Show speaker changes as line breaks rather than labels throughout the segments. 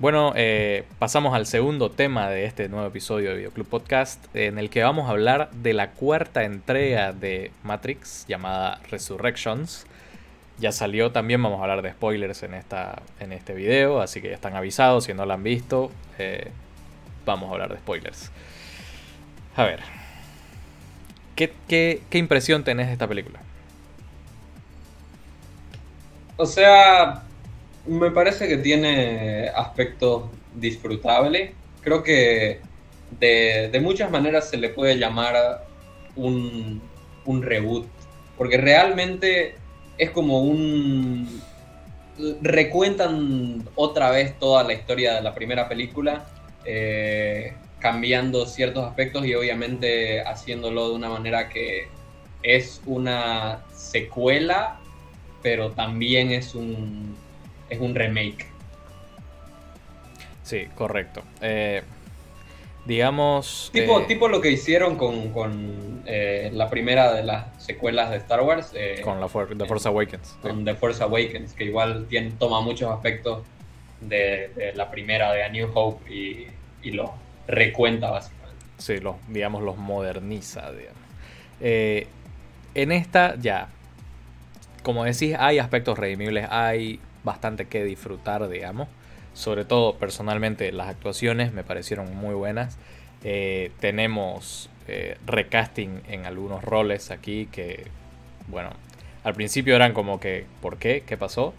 Bueno, eh, pasamos al segundo tema de este nuevo episodio de Videoclub Podcast, en el que vamos a hablar de la cuarta entrega de Matrix llamada Resurrections. Ya salió, también vamos a hablar de spoilers en, esta, en este video, así que ya están avisados, si no lo han visto, eh, vamos a hablar de spoilers. A ver, ¿qué, qué, qué impresión tenés de esta película?
O sea, me parece que tiene aspectos disfrutables. Creo que de, muchas maneras se le puede llamar un, un reboot, porque realmente es como un... recuentan otra vez toda la historia de la primera película, eh, cambiando ciertos aspectos y obviamente haciéndolo de una manera que es una secuela, pero también es un es un remake.
Sí, correcto. Eh, digamos...
Tipo,
eh,
tipo lo que hicieron con, eh, la primera de las secuelas de Star Wars.
con la The Force Awakens.
Con The Force Awakens, que igual tiene, toma muchos aspectos de, la primera de A New Hope y, y los recuenta básicamente.
Sí, los, digamos, los moderniza, digamos. en esta, ya, como decís, hay aspectos redimibles, hay bastante que disfrutar, digamos. Sobre todo, personalmente, las actuaciones me parecieron muy buenas. Eh, tenemos eh, recasting en algunos roles aquí que, bueno, al principio eran como que, ¿por qué? ¿Qué pasó?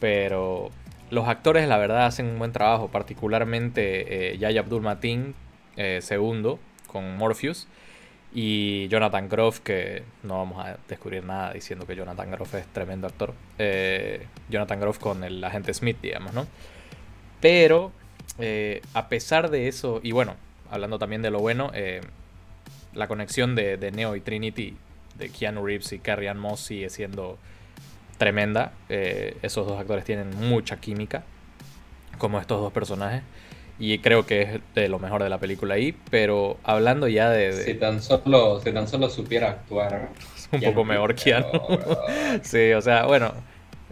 Pero los actores, la verdad, hacen un buen trabajo, particularmente eh, Yaya Abdul Mateen, segundo, con Morpheus. Y Jonathan Groff, que no vamos a descubrir nada diciendo que Jonathan Groff es tremendo actor. Eh, Jonathan Groff con el agente Smith, digamos, ¿no? Pero, eh, a pesar de eso, y bueno, hablando también de lo bueno, eh, la conexión de, Neo y Trinity, de Keanu Reeves y Carrie Ann Moss sigue siendo tremenda. esos dos actores tienen mucha química, como estos dos personajes y creo que es de lo mejor de la película ahí, pero hablando ya de...
Si, tan solo, si tan solo supiera actuar.
Un poco mejor Keanu. sí, o sea, bueno,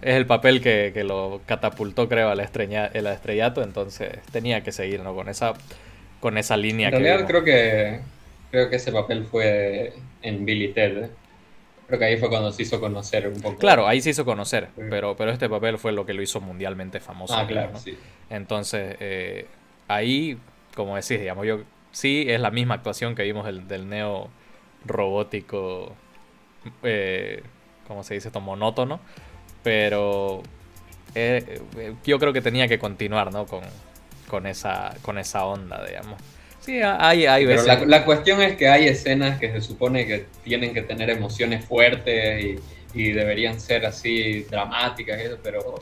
es el papel que, lo catapultó, creo, al, el estrellato, entonces tenía que seguir, ¿no? Con esa, con esa línea.
En realidad creo que, creo que ese papel fue en Billy Ted. Creo que ahí fue cuando se hizo conocer un poco.
Claro, ahí se hizo conocer, pero, pero este papel fue lo que lo hizo mundialmente famoso.
Ah, claro, sí.
Entonces, eh, ahí, como decís, digamos, yo sí es la misma actuación que vimos del, neo robótico, eh, como se dice esto? Monótono, pero eh, eh, yo creo que tenía que continuar, ¿no? Con, con, esa, con esa onda, digamos. Sí, hay, hay
veces. Pero la, cuestión es que hay escenas que se supone que tienen que tener emociones fuertes y, deberían ser así dramáticas, pero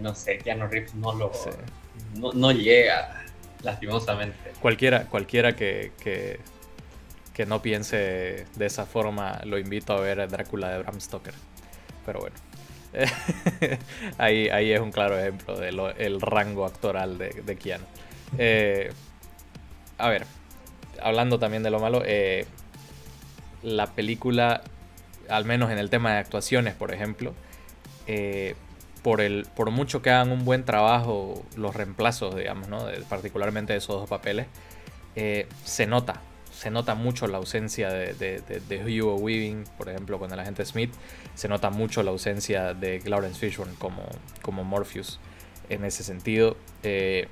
no sé, Keanu Reeves no lo no, llega, lastimosamente.
Cualquiera, cualquiera que, que, no piense de esa forma, lo invito a ver Drácula de Bram Stoker. Pero bueno. ahí, ahí es un claro ejemplo del rango actoral de, de Keanu. Eh, a ver, hablando también de lo malo, eh, la película, al menos en el tema de actuaciones, por ejemplo, eh, por, el, por mucho que hagan un buen trabajo los reemplazos, digamos, ¿no? particularmente de esos dos papeles, eh, se nota, se nota mucho la ausencia de, de, Hugo Weaving, por ejemplo, con el agente Smith, se nota mucho la ausencia de Lawrence Fishburne como, como Morpheus en ese sentido. Eh,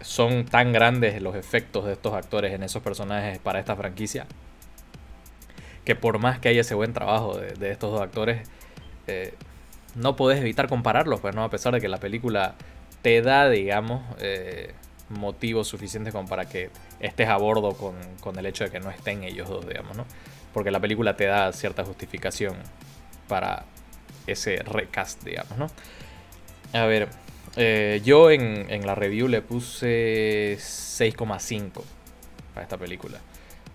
son tan grandes los efectos de estos actores en esos personajes para esta franquicia que por más que haya ese buen trabajo de, estos dos actores, eh, no podés evitar compararlos, pues, ¿no? A pesar de que la película te da, digamos, eh, motivos suficientes como para que estés a bordo con, el hecho de que no estén ellos dos, digamos, ¿no? Porque la película te da cierta justificación para ese recast, digamos, ¿no? A ver, eh, yo en, en, la review le puse 6,5 para esta película.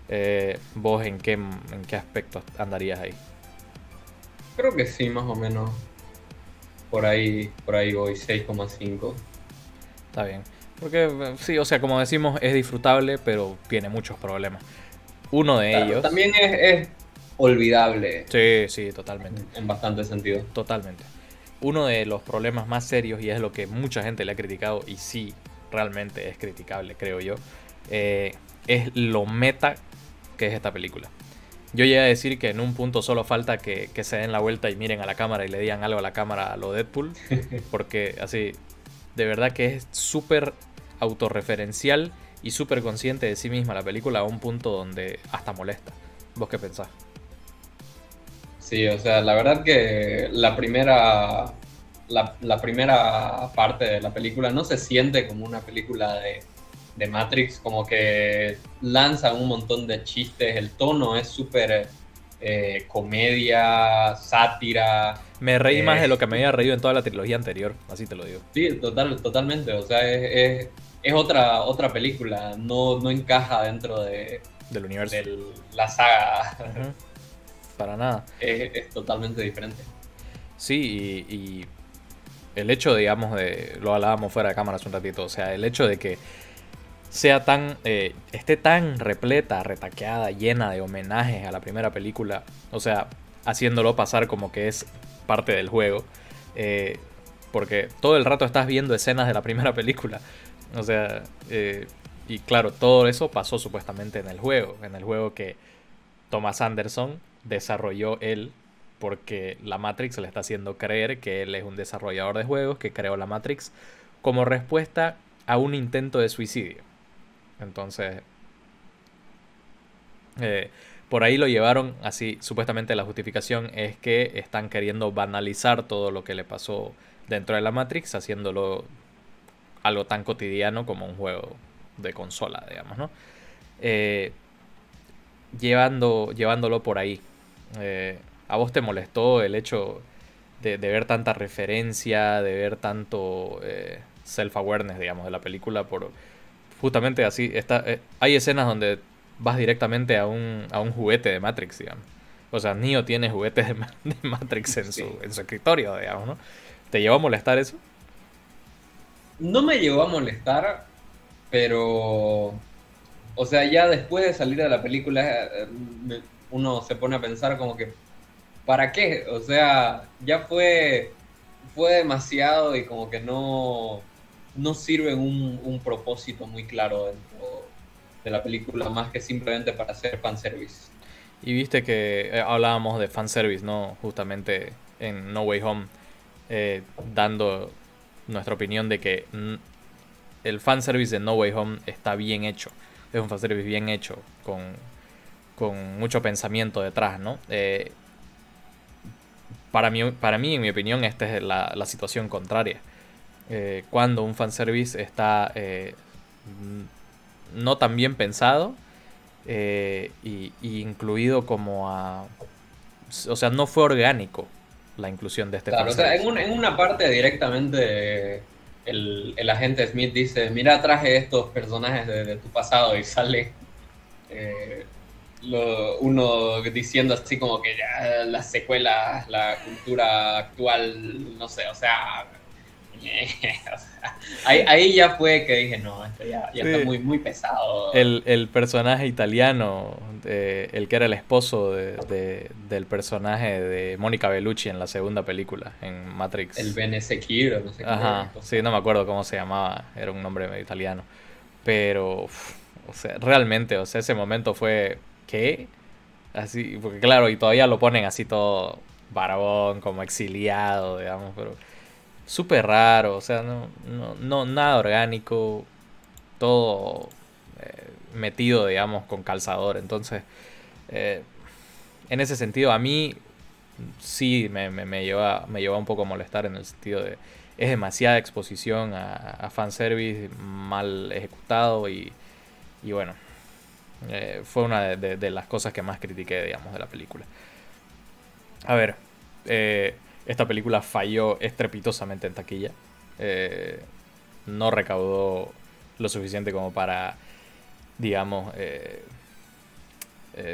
Eh, ¿Vos en qué, en qué aspecto andarías ahí?
Creo que sí, más o menos por ahí, por ahí voy 6,5.
Está bien. Porque sí, o sea, como decimos, es disfrutable, pero tiene muchos problemas. Uno de ellos.
También es, olvidable.
Sí, sí, totalmente.
En, bastante sentido.
Totalmente. uno de los problemas más serios, y es lo que mucha gente le ha criticado, y sí, realmente es criticable, creo yo, eh, es lo meta que es esta película. Yo llegué a decir que en un punto solo falta que, se den la vuelta y miren a la cámara y le digan algo a la cámara a lo Deadpool. Porque así, de verdad que es súper autorreferencial y súper consciente de sí misma la película a un punto donde hasta molesta. ¿Vos qué pensás?
Sí, o sea, la verdad que la primera, la, primera parte de la película no se siente como una película de, de Matrix, como que lanza un montón de chistes, el tono es súper eh, comedia, sátira.
Me reí más de lo que me había reído en toda la trilogía anterior, así te lo digo.
Sí, total, totalmente, o sea, es, es, otra, otra película, no, no encaja dentro de,
del universo.
De la saga.
Para nada.
Es, totalmente diferente.
Sí, y, el hecho, digamos, de. Lo hablábamos fuera de cámara hace un ratito. O sea, el hecho de que sea tan. Eh, esté tan repleta, retaqueada, llena de homenajes a la primera película. O sea, haciéndolo pasar como que es parte del juego. Eh, porque todo el rato estás viendo escenas de la primera película. O sea, eh, y claro, todo eso pasó supuestamente en el juego. En el juego que Thomas Anderson desarrolló él porque la Matrix le está haciendo creer que él es un desarrollador de juegos que creó la Matrix como respuesta a un intento de suicidio. Entonces, eh, por ahí lo llevaron así, supuestamente la justificación es que están queriendo banalizar todo lo que le pasó dentro de la Matrix, haciéndolo algo tan cotidiano como un juego de consola, digamos, ¿no? Eh, llevando, llevándolo por ahí. Eh, ¿A vos te molestó el hecho de, ver tanta referencia, de ver tanto eh, self-awareness, digamos, de la película? Por, justamente así, está, eh, hay escenas donde vas directamente a un, a un juguete de Matrix, digamos. O sea, Neo tiene juguetes de, Matrix en, su, en su escritorio, digamos, ¿no? ¿Te llevó a molestar eso?
No me llevó a molestar, pero... O sea, ya después de salir de la película, uno se pone a pensar como que, ¿para qué? O sea, ya fue, fue demasiado y como que no, no sirve un, un propósito muy claro dentro de la película, más que simplemente para hacer fanservice.
Y viste que eh, hablábamos de fanservice, ¿no? Justamente en No Way Home, eh, dando nuestra opinión de que el fanservice de No Way Home está bien hecho. Es un fanservice bien hecho, con con mucho pensamiento detrás, ¿no? Eh, para, mí, para mí, en mi opinión, esta es la, situación contraria. Eh, cuando un fanservice está eh, no tan bien pensado y, incluido como a... O sea, no fue orgánico la inclusión de este
claro, O sea, en, una parte directamente el, agente Smith dice, mira, traje estos personajes de, tu pasado y sale lo, uno diciendo así como que ya las secuelas, la cultura actual, no sé, o sea, ahí, ya fue que dije, no, esto ya, está muy, muy pesado.
El, personaje italiano, el que era el esposo de, del personaje de Mónica Bellucci en la segunda película, en Matrix.
El Bene no sé qué.
Ajá, sí, no me acuerdo cómo se llamaba, era un nombre italiano. Pero, o sea, realmente, o sea, ese momento fue ¿qué? Así, porque claro, y todavía lo ponen así todo barbón, como exiliado, digamos, pero súper raro, o sea, no, no, nada orgánico, todo eh, metido, digamos, con calzador. Entonces, eh, en ese sentido, a mí sí me, me, lleva, me lleva un poco a molestar en el sentido de es demasiada exposición a, a fanservice mal ejecutado y, y bueno, eh, fue una de, las cosas que más critiqué, digamos, de la película. A ver, eh, esta película falló estrepitosamente en taquilla. Eh, no recaudó lo suficiente como para, digamos,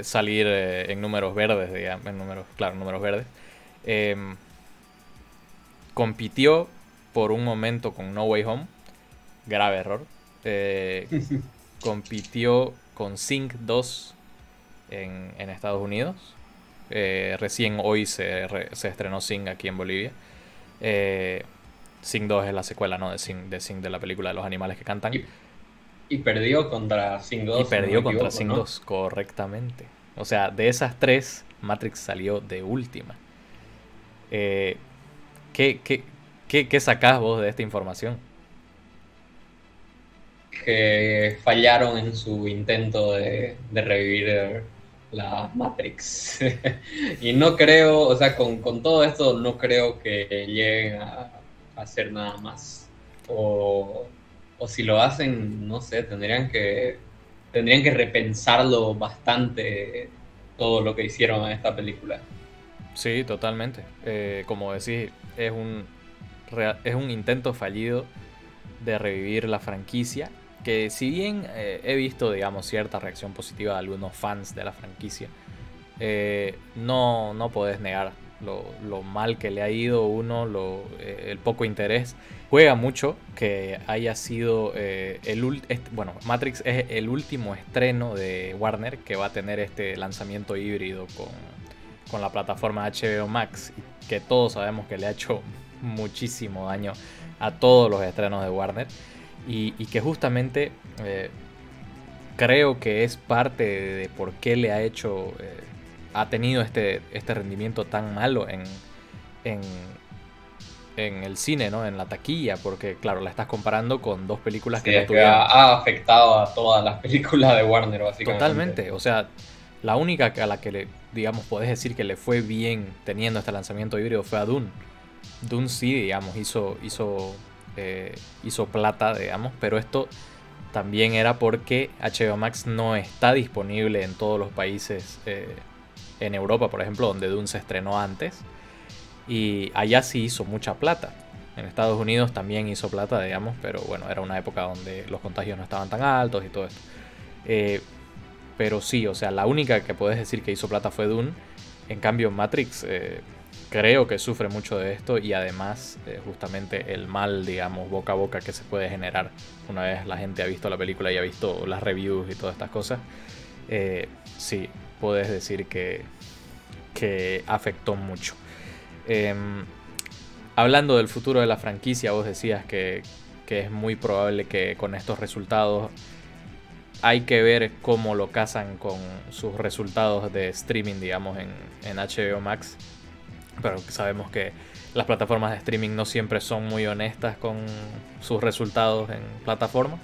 salir en números verdes, digamos, en números, claro, números verdes. Em, compitió por un momento con No Way Home, grave error. compitió con Sync 2 en, Estados Unidos. Eh, recién hoy se, se, estrenó Sync aquí en Bolivia. Eh, Sing 2 es la secuela, ¿no? De Sing, de Sing, de la película de los animales que cantan.
Y, perdió contra Sing 2.
Y perdió contra Sing 2, correctamente. O sea, de esas tres, Matrix salió de última. Eh, ¿qué, qué, qué, qué sacás vos de esta información?
Que fallaron en su intento de, de revivir la Matrix. y no creo, o sea, con, con, todo esto no creo que lleguen a, hacer nada más. O, o, si lo hacen, no sé, tendrían que, tendrían que repensarlo bastante todo lo que hicieron en esta película.
Sí, totalmente. Eh, como decís, es un, es un intento fallido de revivir la franquicia que si bien eh, he visto, digamos, cierta reacción positiva de algunos fans de la franquicia, eh, no, no podés negar lo, mal que le ha ido uno, eh, el poco interés. Juega mucho que haya sido el bueno, Matrix es el último estreno de Warner que va a tener este lanzamiento híbrido con, con la plataforma HBO Max, que todos sabemos que le ha hecho muchísimo daño a todos los estrenos de Warner y, que justamente eh, creo que es parte de, por qué le ha hecho, eh, ha tenido este, este rendimiento tan malo en, en, en, el cine, ¿no? En la taquilla, porque claro, la estás comparando con dos películas que
no tuvieron... ha, afectado a todas las películas de Warner, básicamente.
Totalmente, o sea, la única a la que le, digamos, podés decir que le fue bien teniendo este lanzamiento híbrido fue a Dune. Dune sí, digamos, hizo, hizo eh, hizo plata, digamos, pero esto también era porque HBO Max no está disponible en todos los países eh, en Europa, por ejemplo, donde Dune se estrenó antes. Y allá sí hizo mucha plata. En Estados Unidos también hizo plata, digamos, pero bueno, era una época donde los contagios no estaban tan altos y todo esto. Eh, pero sí, o sea, la única que puedes decir que hizo plata fue Dune. En cambio, Matrix creo que sufre mucho de esto y además eh, justamente el mal, digamos, boca a boca que se puede generar una vez la gente ha visto la película y ha visto las reviews y todas estas cosas, eh, sí, puedes decir que, que afectó mucho. Em, hablando del futuro de la franquicia, vos decías que, que es muy probable que con estos resultados hay que ver cómo lo casan con sus resultados de streaming, digamos, en, en HBO Max pero sabemos que las plataformas de streaming no siempre son muy honestas con sus resultados en plataforma.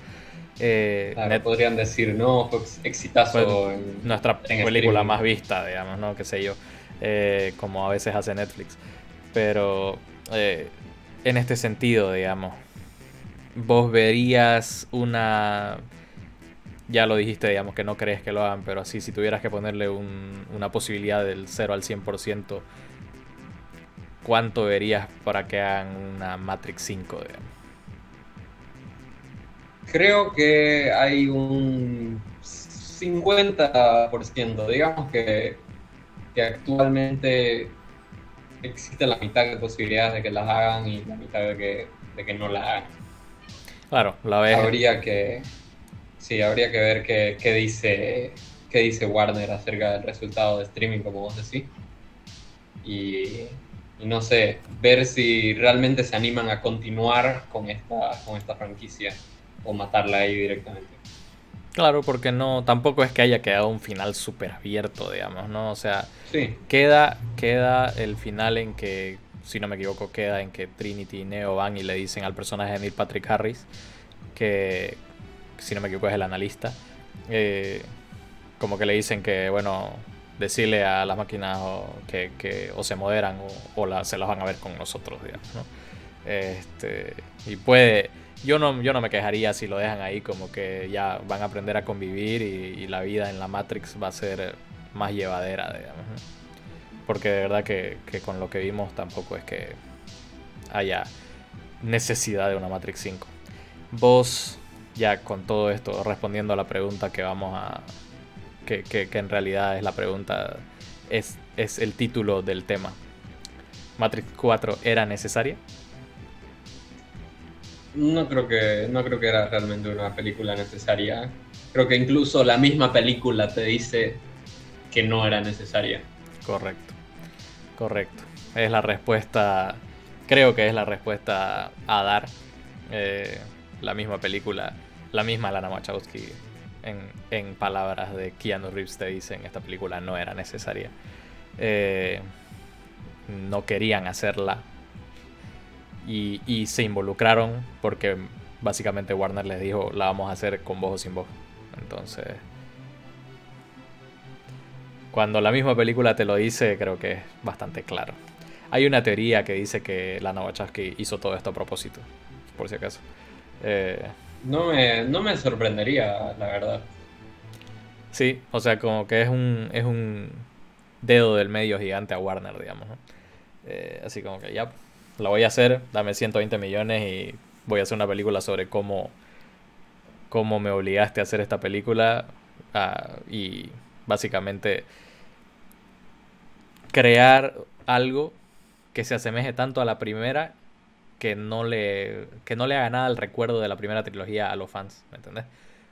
Eh, podrían decir, no, fue exitazo.
nuestra película más vista, digamos, ¿no? Qué sé yo, eh, como a veces hace Netflix. Pero eh, en este sentido, digamos, vos verías una... Ya lo dijiste, digamos, que no crees que lo hagan, pero así, si tuvieras que ponerle una posibilidad del 0 al 100%, ¿cuánto verías para que hagan una Matrix 5?
Creo que hay un 50%, digamos que, que actualmente existe la mitad de posibilidades de que las hagan y la mitad de que, de que no las hagan.
Claro, la vez.
Habría que. Sí, habría que ver qué, qué, dice, qué dice Warner acerca del resultado de streaming, como vos decís. Y, y no sé, ver si realmente se animan a continuar con esta, con esta franquicia o matarla ahí directamente.
Claro, porque no, tampoco es que haya quedado un final súper abierto, digamos, ¿no? O sea, queda, queda el final en que, si no me equivoco, queda en que Trinity y Neo van y le dicen al personaje de Neil Patrick Harris, que, si no me equivoco, es el analista, eh, como que le dicen que, bueno, decirle a las máquinas o que, o se moderan o, se las van a ver con nosotros, digamos, ¿no? Este, y puede, yo no, yo no me quejaría si lo dejan ahí como que ya van a aprender a convivir y, la vida en la Matrix va a ser más llevadera, digamos, Porque de verdad que, que con lo que vimos tampoco es que haya necesidad de una Matrix 5. Vos, ya con todo esto, respondiendo a la pregunta que vamos a, que, en realidad es la pregunta, es, es el título del tema. ¿Matrix 4 era necesaria?
No creo que no creo que era realmente una película necesaria. Creo que incluso la misma película te dice que no era necesaria.
Correcto. Correcto. Es la respuesta creo que es la respuesta a dar. Eh, la misma película, la misma Lana Wachowski, en, palabras de Keanu Reeves, te dicen: esta película no era necesaria. Eh, no querían hacerla. Y, y se involucraron porque básicamente Warner les dijo: la vamos a hacer con voz o sin voz. Entonces cuando la misma película te lo dice, creo que es bastante claro. Hay una teoría que dice que Lana Wachowski hizo todo esto a propósito, por si acaso. Eh,
no, me, no me sorprendería, la verdad.
Sí, o sea, como que es un, es un dedo del medio gigante a Warner, digamos. Eh, así como que ya, la voy a hacer, dame 120 millones y voy a hacer una película sobre cómo, cómo me obligaste a hacer esta película ah, y básicamente crear algo que se asemeje tanto a la primera que no le, que no le haga nada al recuerdo de la primera trilogía a los fans, ¿me entendés?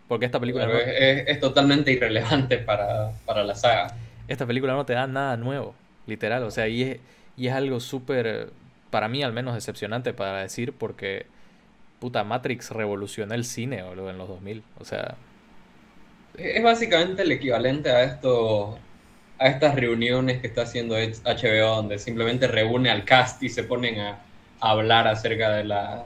Porque esta película...
es, totalmente irrelevante para, la saga.
Esta película no te da nada nuevo, literal, o sea, y es, y es algo súper, para mí al menos decepcionante para decir, porque, puta, Matrix revolucionó el cine o en los 2000, o sea,
es básicamente el equivalente a esto, a estas reuniones que está haciendo HBO, donde simplemente reúne al cast y se ponen a, hablar acerca de la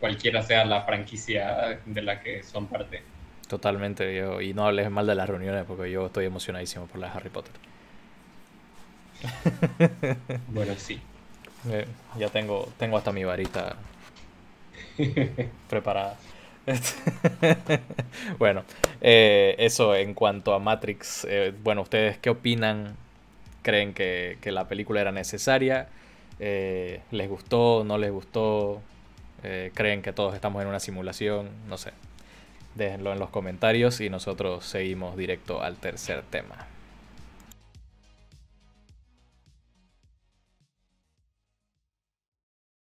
cualquiera sea la franquicia de la que son parte.
Totalmente, y no hables mal de las reuniones porque yo estoy emocionadísimo por la Harry Potter.
bueno, sí.
Eh, ya tengo, tengo hasta mi varita preparada. bueno, eh, eso en cuanto a Matrix. Eh, bueno, ¿ustedes qué opinan? ¿Creen que, la película era necesaria? Eh, ¿Les gustó? ¿No les gustó? ¿Creen que todos estamos en una simulación? No sé. Déjenlo en los comentarios y nosotros seguimos directo al tercer tema.